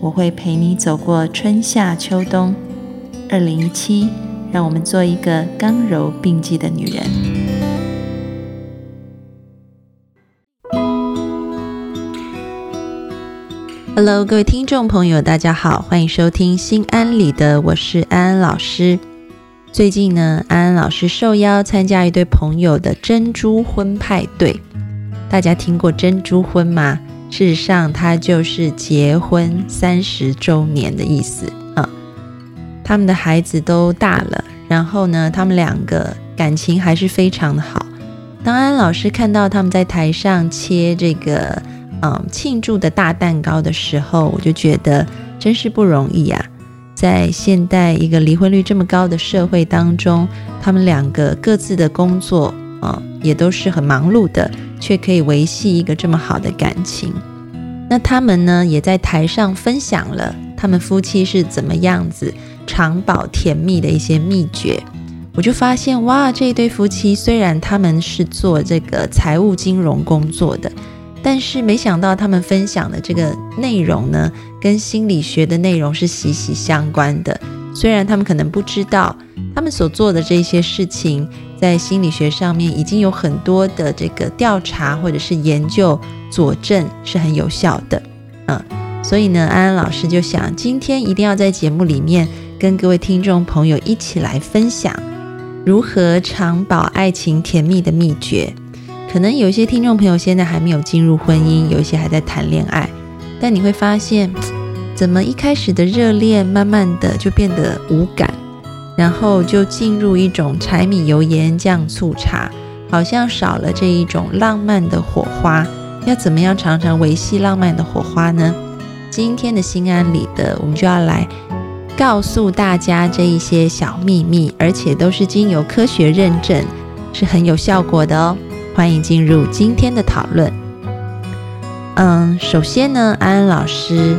我会陪你走过春夏秋冬。二零一七，让我们做一个刚柔并济的女人。Hello，各位听众朋友，大家好，欢迎收听《心安理得》，我是安安老师。最近呢，安安老师受邀参加一对朋友的珍珠婚派对。大家听过珍珠婚吗？事实上，它就是结婚三十周年的意思啊。他们的孩子都大了，然后呢，他们两个感情还是非常的好。当安老师看到他们在台上切这个嗯庆祝的大蛋糕的时候，我就觉得真是不容易啊。在现代一个离婚率这么高的社会当中，他们两个各自的工作啊，也都是很忙碌的。却可以维系一个这么好的感情，那他们呢，也在台上分享了他们夫妻是怎么样子长保甜蜜的一些秘诀。我就发现，哇，这一对夫妻虽然他们是做这个财务金融工作的，但是没想到他们分享的这个内容呢，跟心理学的内容是息息相关的。虽然他们可能不知道，他们所做的这些事情。在心理学上面已经有很多的这个调查或者是研究佐证是很有效的，嗯，所以呢，安安老师就想今天一定要在节目里面跟各位听众朋友一起来分享如何长保爱情甜蜜的秘诀。可能有一些听众朋友现在还没有进入婚姻，有一些还在谈恋爱，但你会发现，怎么一开始的热恋，慢慢的就变得无感。然后就进入一种柴米油盐酱醋茶，好像少了这一种浪漫的火花。要怎么样常常维系浪漫的火花呢？今天的心安理得，我们就要来告诉大家这一些小秘密，而且都是经由科学认证，是很有效果的哦。欢迎进入今天的讨论。嗯，首先呢，安安老师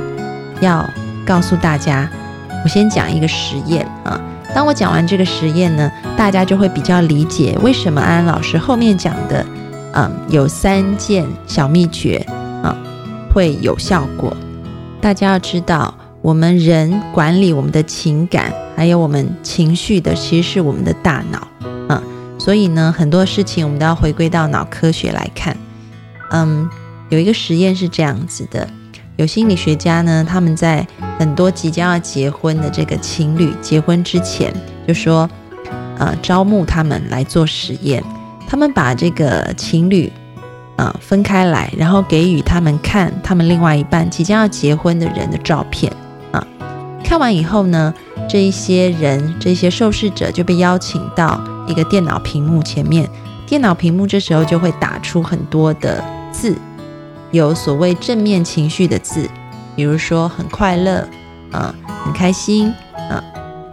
要告诉大家，我先讲一个实验啊。当我讲完这个实验呢，大家就会比较理解为什么安安老师后面讲的，嗯，有三件小秘诀啊会有效果。大家要知道，我们人管理我们的情感，还有我们情绪的，其实是我们的大脑啊。所以呢，很多事情我们都要回归到脑科学来看。嗯，有一个实验是这样子的。有心理学家呢，他们在很多即将要结婚的这个情侣结婚之前，就说，呃，招募他们来做实验。他们把这个情侣，呃，分开来，然后给予他们看他们另外一半即将要结婚的人的照片。啊，看完以后呢，这一些人，这些受试者就被邀请到一个电脑屏幕前面，电脑屏幕这时候就会打出很多的字。有所谓正面情绪的字，比如说很快乐，啊，很开心，啊，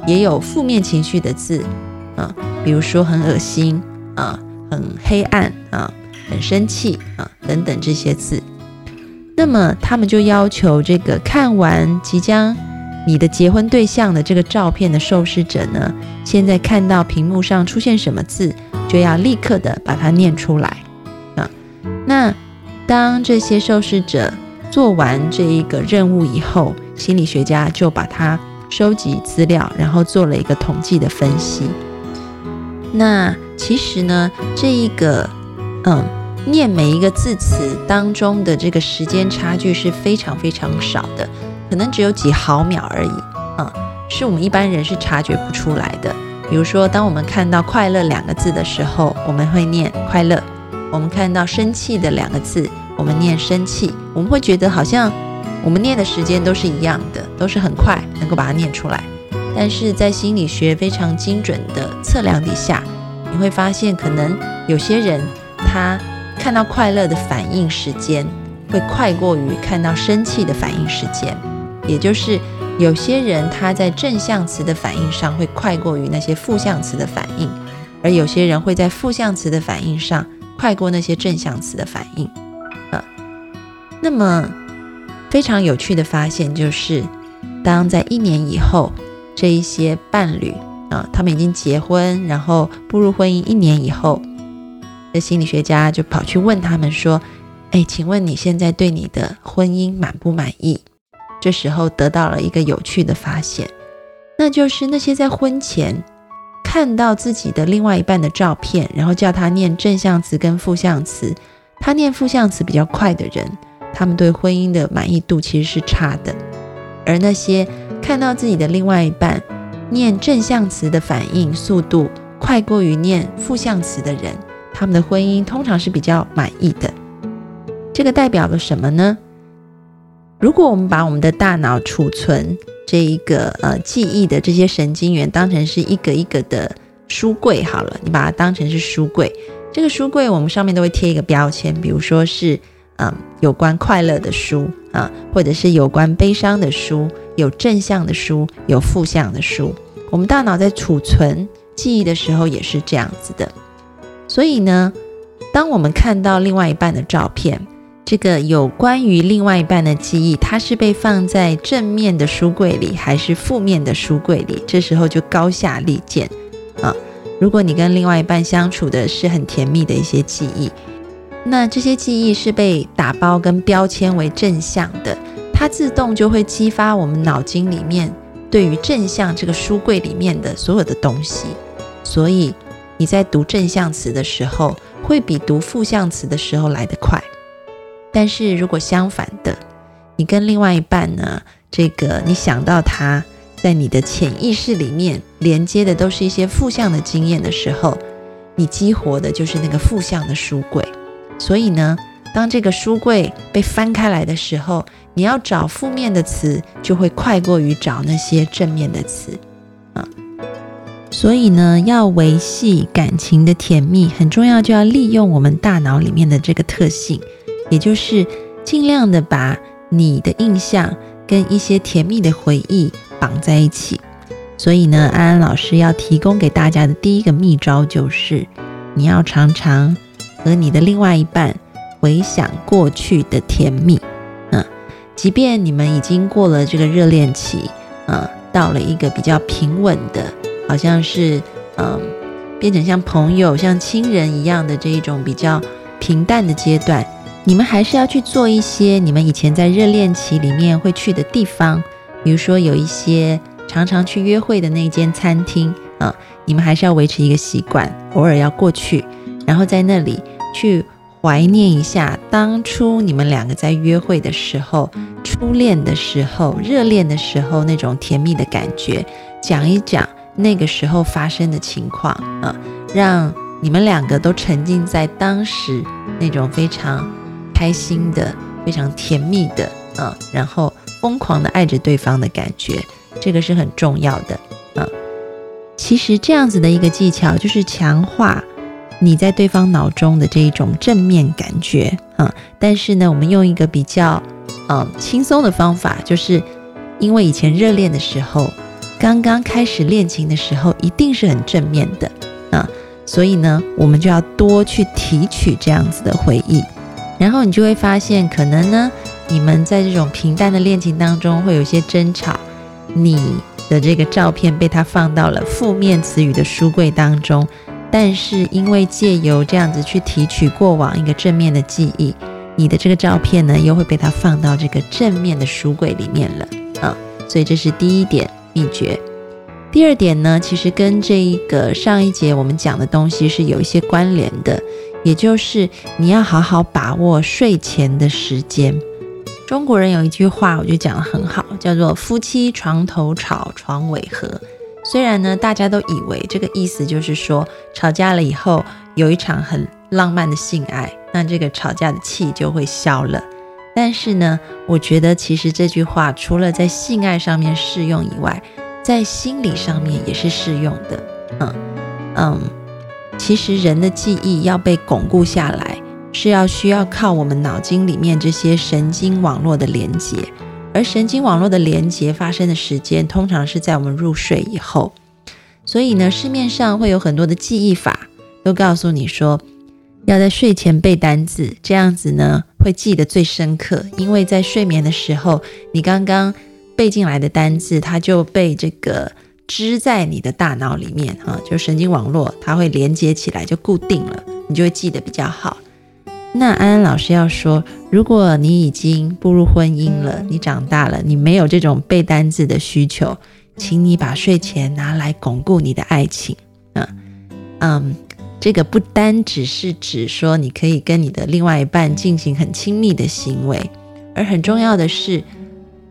也有负面情绪的字，啊，比如说很恶心，啊，很黑暗，啊，很生气，啊，等等这些字。那么他们就要求这个看完即将你的结婚对象的这个照片的受试者呢，现在看到屏幕上出现什么字，就要立刻的把它念出来，啊，那。当这些受试者做完这一个任务以后，心理学家就把它收集资料，然后做了一个统计的分析。那其实呢，这一个嗯，念每一个字词当中的这个时间差距是非常非常少的，可能只有几毫秒而已嗯，是我们一般人是察觉不出来的。比如说，当我们看到“快乐”两个字的时候，我们会念“快乐”。我们看到生气的两个字，我们念生气，我们会觉得好像我们念的时间都是一样的，都是很快能够把它念出来。但是在心理学非常精准的测量底下，你会发现，可能有些人他看到快乐的反应时间会快过于看到生气的反应时间，也就是有些人他在正向词的反应上会快过于那些负向词的反应，而有些人会在负向词的反应上快过那些正向词的反应。啊，那么非常有趣的发现就是，当在一年以后，这一些伴侣啊，他们已经结婚，然后步入婚姻一年以后，这心理学家就跑去问他们说：“哎，请问你现在对你的婚姻满不满意？”这时候得到了一个有趣的发现，那就是那些在婚前看到自己的另外一半的照片，然后叫他念正向词跟负向词，他念负向词比较快的人，他们对婚姻的满意度其实是差的；而那些看到自己的另外一半念正向词的反应速度快过于念负向词的人，他们的婚姻通常是比较满意的。这个代表了什么呢？如果我们把我们的大脑储存这一个呃记忆的这些神经元当成是一个一个的书柜好了，你把它当成是书柜，这个书柜我们上面都会贴一个标签，比如说是嗯有关快乐的书啊，或者是有关悲伤的书，有正向的书，有负向的书。我们大脑在储存记忆的时候也是这样子的，所以呢，当我们看到另外一半的照片。这个有关于另外一半的记忆，它是被放在正面的书柜里，还是负面的书柜里？这时候就高下立见啊！如果你跟另外一半相处的是很甜蜜的一些记忆，那这些记忆是被打包跟标签为正向的，它自动就会激发我们脑筋里面对于正向这个书柜里面的所有的东西。所以你在读正向词的时候，会比读负向词的时候来得快。但是如果相反的，你跟另外一半呢，这个你想到他在你的潜意识里面连接的都是一些负向的经验的时候，你激活的就是那个负向的书柜。所以呢，当这个书柜被翻开来的时候，你要找负面的词就会快过于找那些正面的词啊。所以呢，要维系感情的甜蜜，很重要，就要利用我们大脑里面的这个特性。也就是尽量的把你的印象跟一些甜蜜的回忆绑在一起。所以呢，安安老师要提供给大家的第一个秘招就是，你要常常和你的另外一半回想过去的甜蜜。嗯，即便你们已经过了这个热恋期，嗯，到了一个比较平稳的，好像是嗯，变成像朋友、像亲人一样的这一种比较平淡的阶段。你们还是要去做一些你们以前在热恋期里面会去的地方，比如说有一些常常去约会的那间餐厅啊，你们还是要维持一个习惯，偶尔要过去，然后在那里去怀念一下当初你们两个在约会的时候、初恋的时候、热恋的时候那种甜蜜的感觉，讲一讲那个时候发生的情况啊，让你们两个都沉浸在当时那种非常。开心的，非常甜蜜的，啊，然后疯狂的爱着对方的感觉，这个是很重要的，啊。其实这样子的一个技巧，就是强化你在对方脑中的这一种正面感觉，啊。但是呢，我们用一个比较，嗯，轻松的方法，就是因为以前热恋的时候，刚刚开始恋情的时候，一定是很正面的，啊，所以呢，我们就要多去提取这样子的回忆。然后你就会发现，可能呢，你们在这种平淡的恋情当中会有一些争吵，你的这个照片被他放到了负面词语的书柜当中，但是因为借由这样子去提取过往一个正面的记忆，你的这个照片呢又会被他放到这个正面的书柜里面了啊，所以这是第一点秘诀。第二点呢，其实跟这一个上一节我们讲的东西是有一些关联的。也就是你要好好把握睡前的时间。中国人有一句话，我觉得讲得很好，叫做“夫妻床头吵，床尾和”。虽然呢，大家都以为这个意思就是说吵架了以后有一场很浪漫的性爱，那这个吵架的气就会消了。但是呢，我觉得其实这句话除了在性爱上面适用以外，在心理上面也是适用的。嗯嗯。其实人的记忆要被巩固下来，是要需要靠我们脑筋里面这些神经网络的连接，而神经网络的连接发生的时间通常是在我们入睡以后。所以呢，市面上会有很多的记忆法，都告诉你说要在睡前背单字，这样子呢会记得最深刻。因为在睡眠的时候，你刚刚背进来的单字，它就被这个织在你的大脑里面啊，就神经网络它会连接起来，就固定了，你就会记得比较好。那安安老师要说，如果你已经步入婚姻了，你长大了，你没有这种背单字的需求。请你把睡前拿来巩固你的爱情，嗯嗯，这个不单只是指说你可以跟你的另外一半进行很亲密的行为，而很重要的是，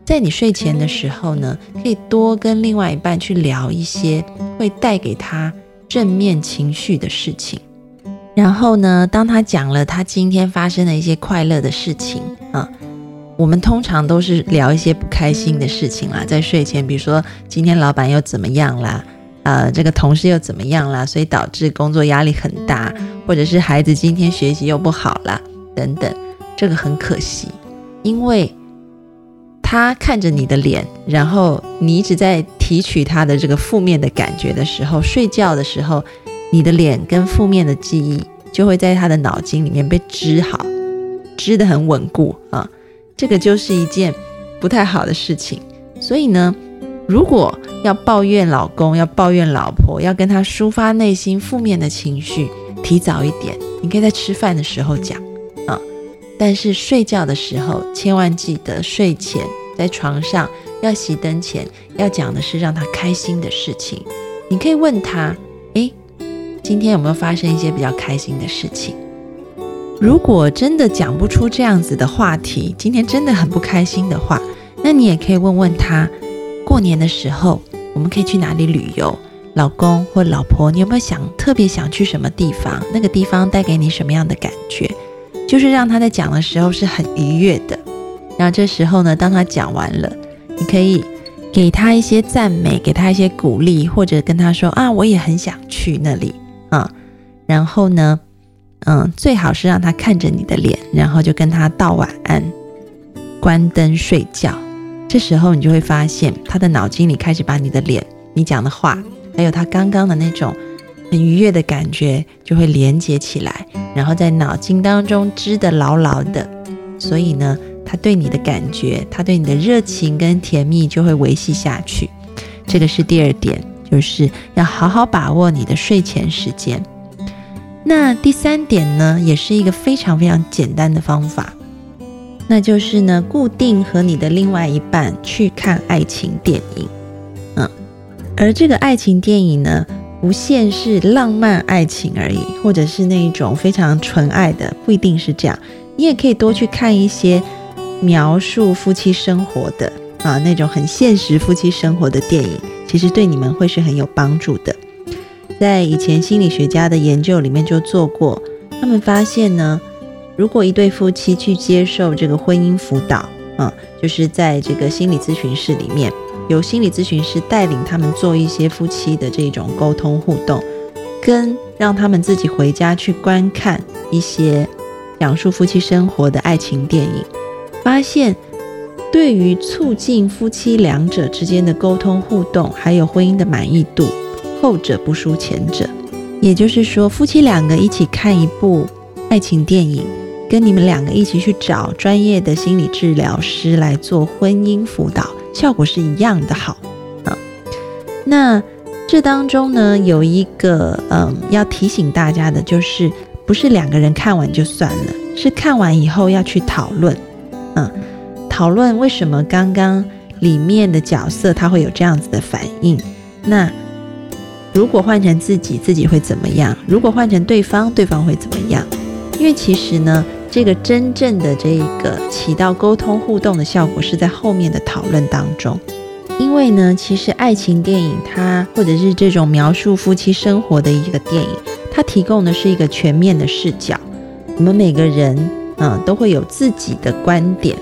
在你睡前的时候呢，可以多跟另外一半去聊一些会带给他正面情绪的事情。然后呢，当他讲了他今天发生的一些快乐的事情，啊。我们通常都是聊一些不开心的事情啦，在睡前，比如说今天老板又怎么样啦，呃，这个同事又怎么样啦，所以导致工作压力很大，或者是孩子今天学习又不好啦，等等，这个很可惜，因为他看着你的脸，然后你一直在提取他的这个负面的感觉的时候，睡觉的时候，你的脸跟负面的记忆就会在他的脑筋里面被织好，织得很稳固啊。这个就是一件不太好的事情，所以呢，如果要抱怨老公，要抱怨老婆，要跟他抒发内心负面的情绪，提早一点，你可以在吃饭的时候讲。但是睡觉的时候，千万记得睡前在床上要熄灯前要讲的是让他开心的事情。你可以问他，诶，今天有没有发生一些比较开心的事情？如果真的讲不出这样子的话题，今天真的很不开心的话，那你也可以问问他，过年的时候我们可以去哪里旅游？老公或老婆，你有没有想特别想去什么地方？那个地方带给你什么样的感觉？就是让他在讲的时候是很愉悦的。然后这时候呢，当他讲完了，你可以给他一些赞美，给他一些鼓励，或者跟他说啊，我也很想去那里啊。然后呢？嗯，最好是让他看着你的脸，然后就跟他道晚安，关灯睡觉。这时候你就会发现，他的脑筋里开始把你的脸、你讲的话，还有他刚刚的那种很愉悦的感觉，就会连接起来，然后在脑筋当中织得牢牢的。所以呢，他对你的感觉，他对你的热情跟甜蜜就会维系下去。这个是第二点，就是要好好把握你的睡前时间。那第三点呢，也是一个非常非常简单的方法，那就是呢，固定和你的另外一半去看爱情电影，嗯，而这个爱情电影呢，不限是浪漫爱情而已，或者是那一种非常纯爱的，不一定是这样，你也可以多去看一些描述夫妻生活的啊，那种很现实夫妻生活的电影，其实对你们会是很有帮助的。在以前心理学家的研究里面就做过，他们发现呢，如果一对夫妻去接受这个婚姻辅导，啊，就是在这个心理咨询室里面，由心理咨询师带领他们做一些夫妻的这种沟通互动，跟让他们自己回家去观看一些讲述夫妻生活的爱情电影，发现对于促进夫妻两者之间的沟通互动，还有婚姻的满意度。后者不输前者，也就是说，夫妻两个一起看一部爱情电影，跟你们两个一起去找专业的心理治疗师来做婚姻辅导，效果是一样的好啊。那这当中呢，有一个嗯要提醒大家的，就是不是两个人看完就算了，是看完以后要去讨论，嗯，讨论为什么刚刚里面的角色他会有这样子的反应，那。如果换成自己，自己会怎么样？如果换成对方，对方会怎么样？因为其实呢，这个真正的这个起到沟通互动的效果是在后面的讨论当中。因为呢，其实爱情电影它或者是这种描述夫妻生活的一个电影，它提供的是一个全面的视角。我们每个人嗯都会有自己的观点。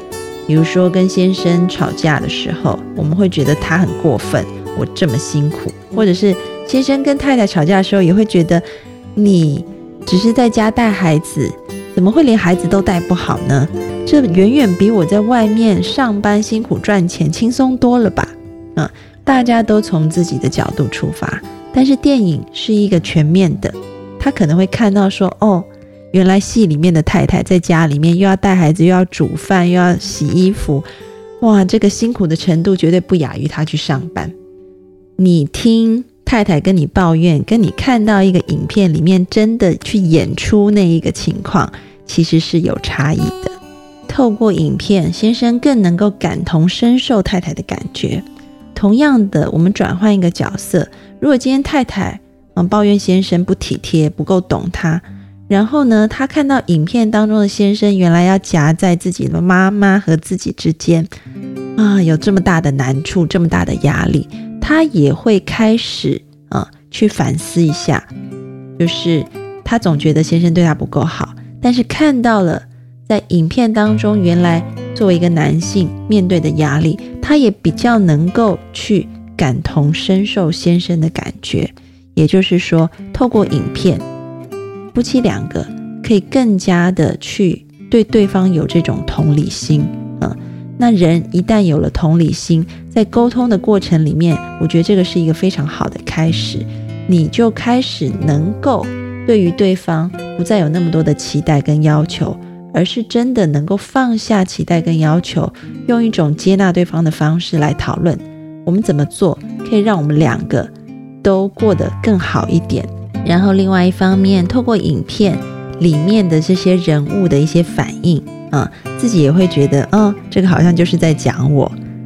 比如说跟先生吵架的时候，我们会觉得他很过分，我这么辛苦，或者是。先生跟太太吵架的时候，也会觉得你只是在家带孩子，怎么会连孩子都带不好呢？这远远比我在外面上班辛苦赚钱轻松多了吧？啊，大家都从自己的角度出发，但是电影是一个全面的，他可能会看到说，哦，原来戏里面的太太在家里面又要带孩子，又要煮饭，又要洗衣服，哇，这个辛苦的程度绝对不亚于他去上班。你听太太跟你抱怨，跟你看到一个影片里面真的去演出那一个情况，其实是有差异的。透过影片，先生更能够感同身受太太的感觉。同样的，我们转换一个角色，如果今天太太嗯抱怨先生不体贴、不够懂她，然后呢，她看到影片当中的先生原来要夹在自己的妈妈和自己之间啊，有这么大的难处、这么大的压力。他也会开始啊，去反思一下，就是他总觉得先生对他不够好，但是看到了在影片当中，原来作为一个男性面对的压力，他也比较能够去感同身受先生的感觉。也就是说，透过影片，夫妻两个可以更加的去对对方有这种同理心，嗯。那人一旦有了同理心，在沟通的过程里面，我觉得这个是一个非常好的开始。你就开始能够对于对方不再有那么多的期待跟要求，而是真的能够放下期待跟要求，用一种接纳对方的方式来讨论我们怎么做可以让我们两个都过得更好一点。然后另外一方面，透过影片里面的这些人物的一些反应。啊，自己也会觉得，嗯，这个好像就是在讲我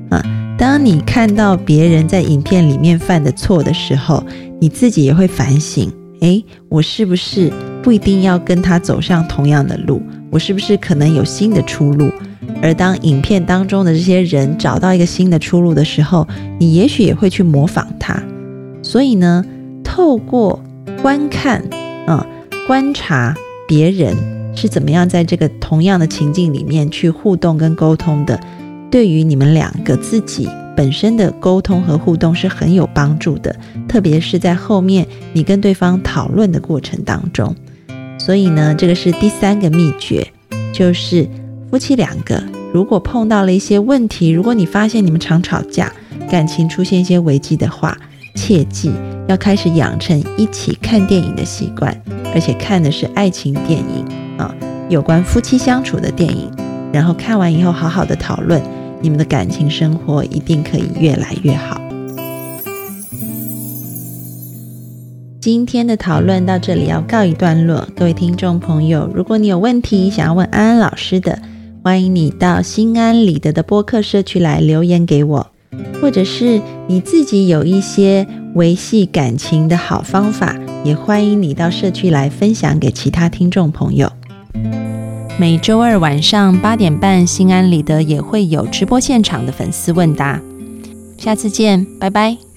啊。当你看到别人在影片里面犯的错的时候，你自己也会反省，诶，我是不是不一定要跟他走上同样的路？我是不是可能有新的出路？而当影片当中的这些人找到一个新的出路的时候，你也许也会去模仿他。所以呢，透过观看，啊，观察别人。是怎么样在这个同样的情境里面去互动跟沟通的？对于你们两个自己本身的沟通和互动是很有帮助的，特别是在后面你跟对方讨论的过程当中。所以呢，这个是第三个秘诀，就是夫妻两个如果碰到了一些问题，如果你发现你们常吵架，感情出现一些危机的话，切记要开始养成一起看电影的习惯，而且看的是爱情电影。啊，有关夫妻相处的电影，然后看完以后好好的讨论，你们的感情生活一定可以越来越好。今天的讨论到这里要告一段落，各位听众朋友，如果你有问题想要问安安老师的，欢迎你到心安理得的播客社区来留言给我，或者是你自己有一些维系感情的好方法，也欢迎你到社区来分享给其他听众朋友。每周二晚上八点半，心安理得也会有直播现场的粉丝问答。下次见，拜拜。